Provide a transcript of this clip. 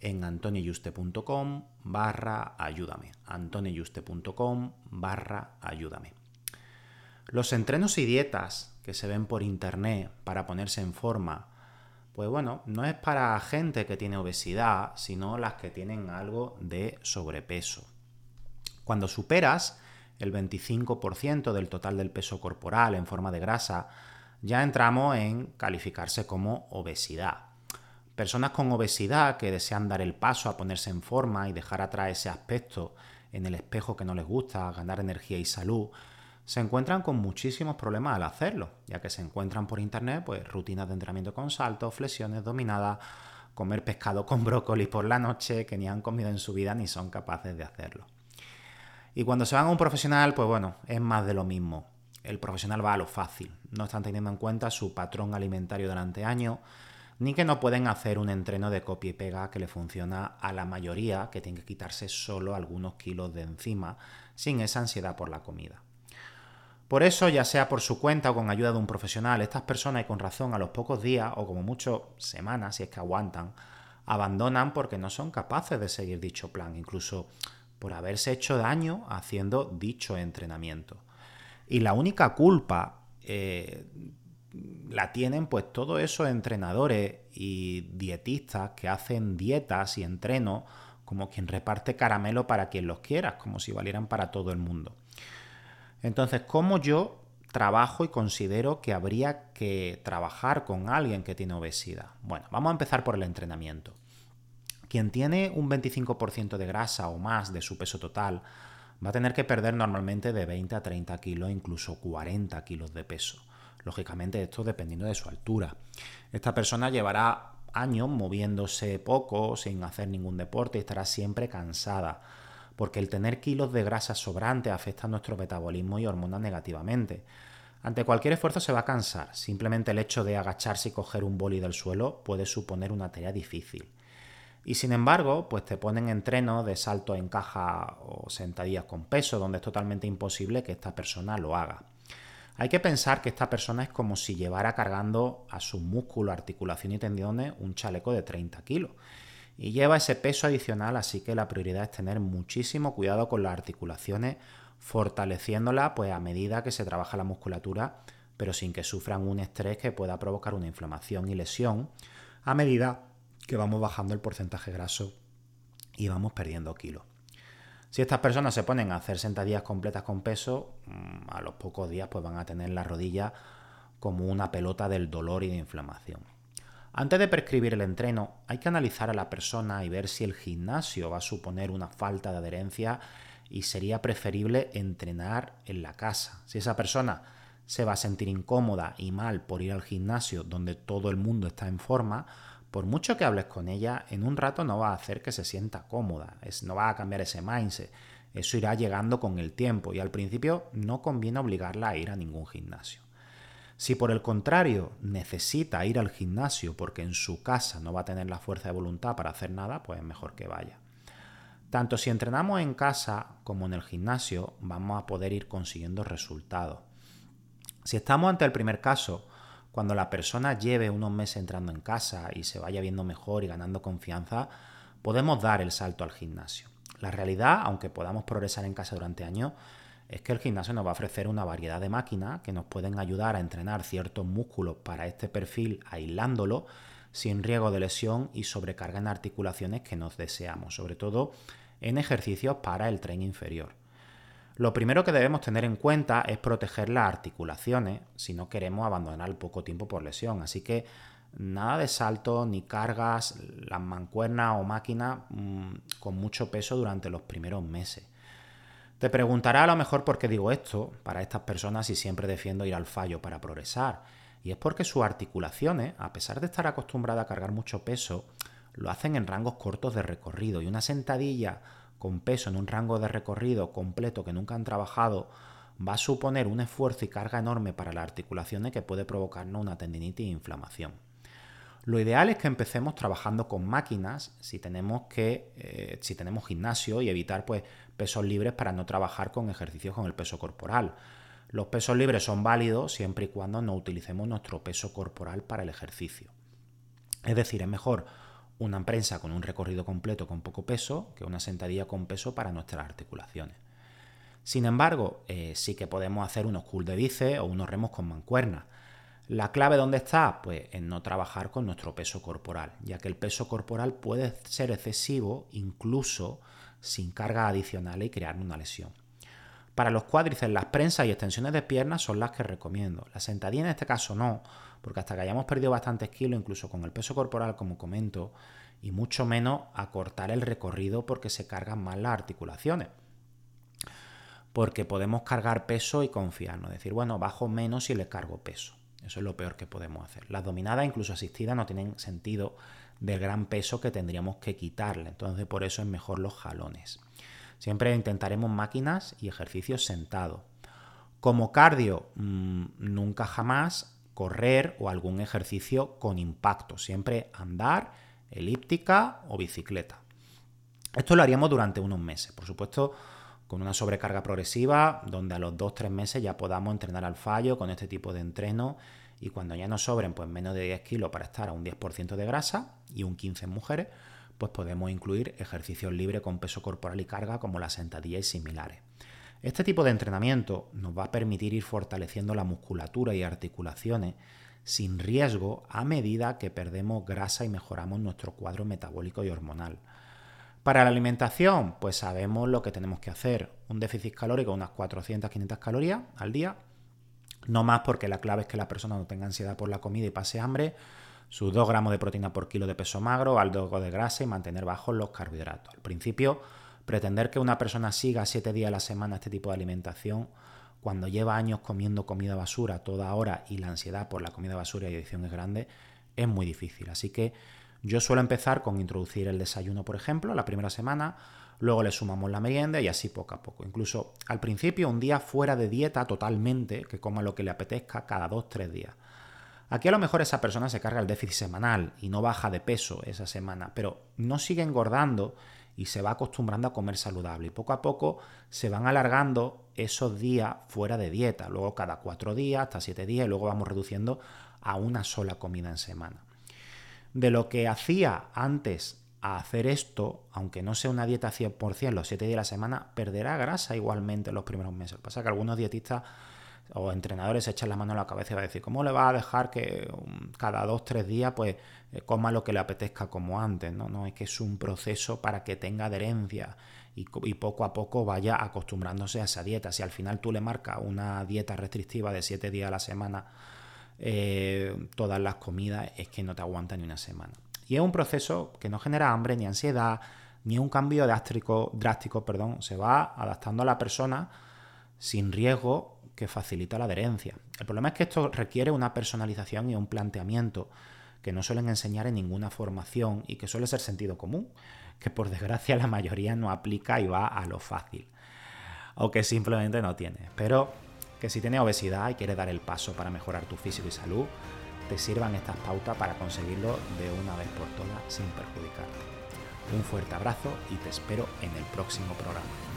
en antoniuste.com barra ayúdame. antoniuste.com barra ayúdame. Los entrenos y dietas que se ven por internet para ponerse en forma, pues bueno, no es para gente que tiene obesidad, sino las que tienen algo de sobrepeso. Cuando superas el 25% del total del peso corporal en forma de grasa, ya entramos en calificarse como obesidad. Personas con obesidad que desean dar el paso a ponerse en forma y dejar atrás ese aspecto en el espejo que no les gusta, ganar energía y salud, se encuentran con muchísimos problemas al hacerlo, ya que se encuentran por internet pues rutinas de entrenamiento con saltos, flexiones dominadas, comer pescado con brócoli por la noche que ni han comido en su vida ni son capaces de hacerlo. Y cuando se van a un profesional, pues bueno, es más de lo mismo. El profesional va a lo fácil, no están teniendo en cuenta su patrón alimentario durante años, ni que no pueden hacer un entreno de copia y pega que le funciona a la mayoría, que tiene que quitarse solo algunos kilos de encima, sin esa ansiedad por la comida. Por eso, ya sea por su cuenta o con ayuda de un profesional, estas personas, y con razón, a los pocos días, o como mucho semanas, si es que aguantan, abandonan porque no son capaces de seguir dicho plan, incluso por haberse hecho daño haciendo dicho entrenamiento. Y la única culpa eh, la tienen pues todos esos entrenadores y dietistas que hacen dietas y entrenos como quien reparte caramelo para quien los quiera, como si valieran para todo el mundo. Entonces, ¿cómo yo trabajo y considero que habría que trabajar con alguien que tiene obesidad? Bueno, vamos a empezar por el entrenamiento. Quien tiene un 25% de grasa o más de su peso total va a tener que perder normalmente de 20 a 30 kilos, incluso 40 kilos de peso. Lógicamente esto dependiendo de su altura. Esta persona llevará años moviéndose poco, sin hacer ningún deporte y estará siempre cansada, porque el tener kilos de grasa sobrante afecta a nuestro metabolismo y hormonas negativamente. Ante cualquier esfuerzo se va a cansar, simplemente el hecho de agacharse y coger un boli del suelo puede suponer una tarea difícil. Y sin embargo, pues te ponen entrenos de salto en caja o sentadillas con peso, donde es totalmente imposible que esta persona lo haga. Hay que pensar que esta persona es como si llevara cargando a sus músculos, articulación y tendones un chaleco de 30 kilos. Y lleva ese peso adicional, así que la prioridad es tener muchísimo cuidado con las articulaciones, fortaleciéndolas pues, a medida que se trabaja la musculatura, pero sin que sufran un estrés que pueda provocar una inflamación y lesión, a medida que vamos bajando el porcentaje graso y vamos perdiendo kilos. Si estas personas se ponen a hacer sentadillas completas con peso, mm, a los pocos días pues van a tener la rodilla como una pelota del dolor y de inflamación. Antes de prescribir el entreno, hay que analizar a la persona y ver si el gimnasio va a suponer una falta de adherencia y sería preferible entrenar en la casa. Si esa persona se va a sentir incómoda y mal por ir al gimnasio donde todo el mundo está en forma, por mucho que hables con ella, en un rato no va a hacer que se sienta cómoda, es, no va a cambiar ese mindset. Eso irá llegando con el tiempo y al principio no conviene obligarla a ir a ningún gimnasio. Si por el contrario necesita ir al gimnasio porque en su casa no va a tener la fuerza de voluntad para hacer nada, pues es mejor que vaya. Tanto si entrenamos en casa como en el gimnasio, vamos a poder ir consiguiendo resultados. Si estamos ante el primer caso, cuando la persona lleve unos meses entrando en casa y se vaya viendo mejor y ganando confianza, podemos dar el salto al gimnasio. La realidad, aunque podamos progresar en casa durante años, es que el gimnasio nos va a ofrecer una variedad de máquinas que nos pueden ayudar a entrenar ciertos músculos para este perfil aislándolo sin riesgo de lesión y sobrecarga en articulaciones que nos deseamos, sobre todo en ejercicios para el tren inferior. Lo primero que debemos tener en cuenta es proteger las articulaciones si no queremos abandonar poco tiempo por lesión, así que nada de saltos ni cargas, las mancuernas o máquinas mm, con mucho peso durante los primeros meses. Te preguntará a lo mejor por qué digo esto para estas personas y siempre defiendo ir al fallo para progresar. Y es porque sus articulaciones, a pesar de estar acostumbradas a cargar mucho peso, lo hacen en rangos cortos de recorrido. Y una sentadilla con peso en un rango de recorrido completo que nunca han trabajado va a suponer un esfuerzo y carga enorme para las articulaciones que puede provocarnos una tendinitis e inflamación. Lo ideal es que empecemos trabajando con máquinas si tenemos que, eh, si tenemos gimnasio y evitar pues, pesos libres para no trabajar con ejercicios con el peso corporal. Los pesos libres son válidos siempre y cuando no utilicemos nuestro peso corporal para el ejercicio. Es decir, es mejor una prensa con un recorrido completo con poco peso que una sentadilla con peso para nuestras articulaciones. Sin embargo, eh, sí que podemos hacer unos cool de bíceps o unos remos con mancuernas. ¿La clave dónde está? Pues en no trabajar con nuestro peso corporal, ya que el peso corporal puede ser excesivo incluso sin cargas adicionales y crear una lesión. Para los cuádriceps, las prensas y extensiones de piernas son las que recomiendo. La sentadilla en este caso no, porque hasta que hayamos perdido bastantes kilos, incluso con el peso corporal, como comento, y mucho menos acortar el recorrido porque se cargan más las articulaciones. Porque podemos cargar peso y confiarnos, decir, bueno, bajo menos y le cargo peso. Eso es lo peor que podemos hacer. Las dominadas, incluso asistidas, no tienen sentido del gran peso que tendríamos que quitarle. Entonces, por eso es mejor los jalones. Siempre intentaremos máquinas y ejercicios sentados. Como cardio, mm, nunca jamás correr o algún ejercicio con impacto. Siempre andar, elíptica o bicicleta. Esto lo haríamos durante unos meses. Por supuesto, con una sobrecarga progresiva, donde a los 2-3 meses ya podamos entrenar al fallo con este tipo de entreno y cuando ya nos sobren pues menos de 10 kilos para estar a un 10% de grasa y un 15 en mujeres, pues podemos incluir ejercicios libres con peso corporal y carga como las sentadillas y similares. Este tipo de entrenamiento nos va a permitir ir fortaleciendo la musculatura y articulaciones sin riesgo a medida que perdemos grasa y mejoramos nuestro cuadro metabólico y hormonal. Para la alimentación, pues sabemos lo que tenemos que hacer. Un déficit calórico, unas 400-500 calorías al día. No más porque la clave es que la persona no tenga ansiedad por la comida y pase hambre. Sus 2 gramos de proteína por kilo de peso magro, algo de grasa y mantener bajos los carbohidratos. Al principio, pretender que una persona siga 7 días a la semana este tipo de alimentación cuando lleva años comiendo comida basura toda hora y la ansiedad por la comida basura y adicción es grande, es muy difícil. Así que yo suelo empezar con introducir el desayuno, por ejemplo, la primera semana, luego le sumamos la merienda y así poco a poco. Incluso al principio un día fuera de dieta totalmente, que coma lo que le apetezca cada dos, tres días. Aquí a lo mejor esa persona se carga el déficit semanal y no baja de peso esa semana, pero no sigue engordando y se va acostumbrando a comer saludable. Y poco a poco se van alargando esos días fuera de dieta, luego cada cuatro días, hasta siete días, y luego vamos reduciendo a una sola comida en semana de lo que hacía antes a hacer esto, aunque no sea una dieta 100% los 7 días de la semana, perderá grasa igualmente en los primeros meses. Lo que pasa es que algunos dietistas o entrenadores se echan la mano a la cabeza y van a decir, ¿cómo le va a dejar que cada 2-3 días pues eh, coma lo que le apetezca como antes? No, no, es que es un proceso para que tenga adherencia y, poco a poco vaya acostumbrándose a esa dieta. Si al final tú le marcas una dieta restrictiva de 7 días a la semana, eh, todas las comidas es que no te aguanta ni una semana. Y es un proceso que no genera hambre, ni ansiedad, ni un cambio drástico, drástico perdón, se va adaptando a la persona sin riesgo que facilita la adherencia. El problema es que esto requiere una personalización y un planteamiento que no suelen enseñar en ninguna formación y que suele ser sentido común, que por desgracia la mayoría no aplica y va a lo fácil, o que simplemente no tiene. Pero que si tienes obesidad y quieres dar el paso para mejorar tu físico y salud, te sirvan estas pautas para conseguirlo de una vez por todas sin perjudicarte. Un fuerte abrazo y te espero en el próximo programa.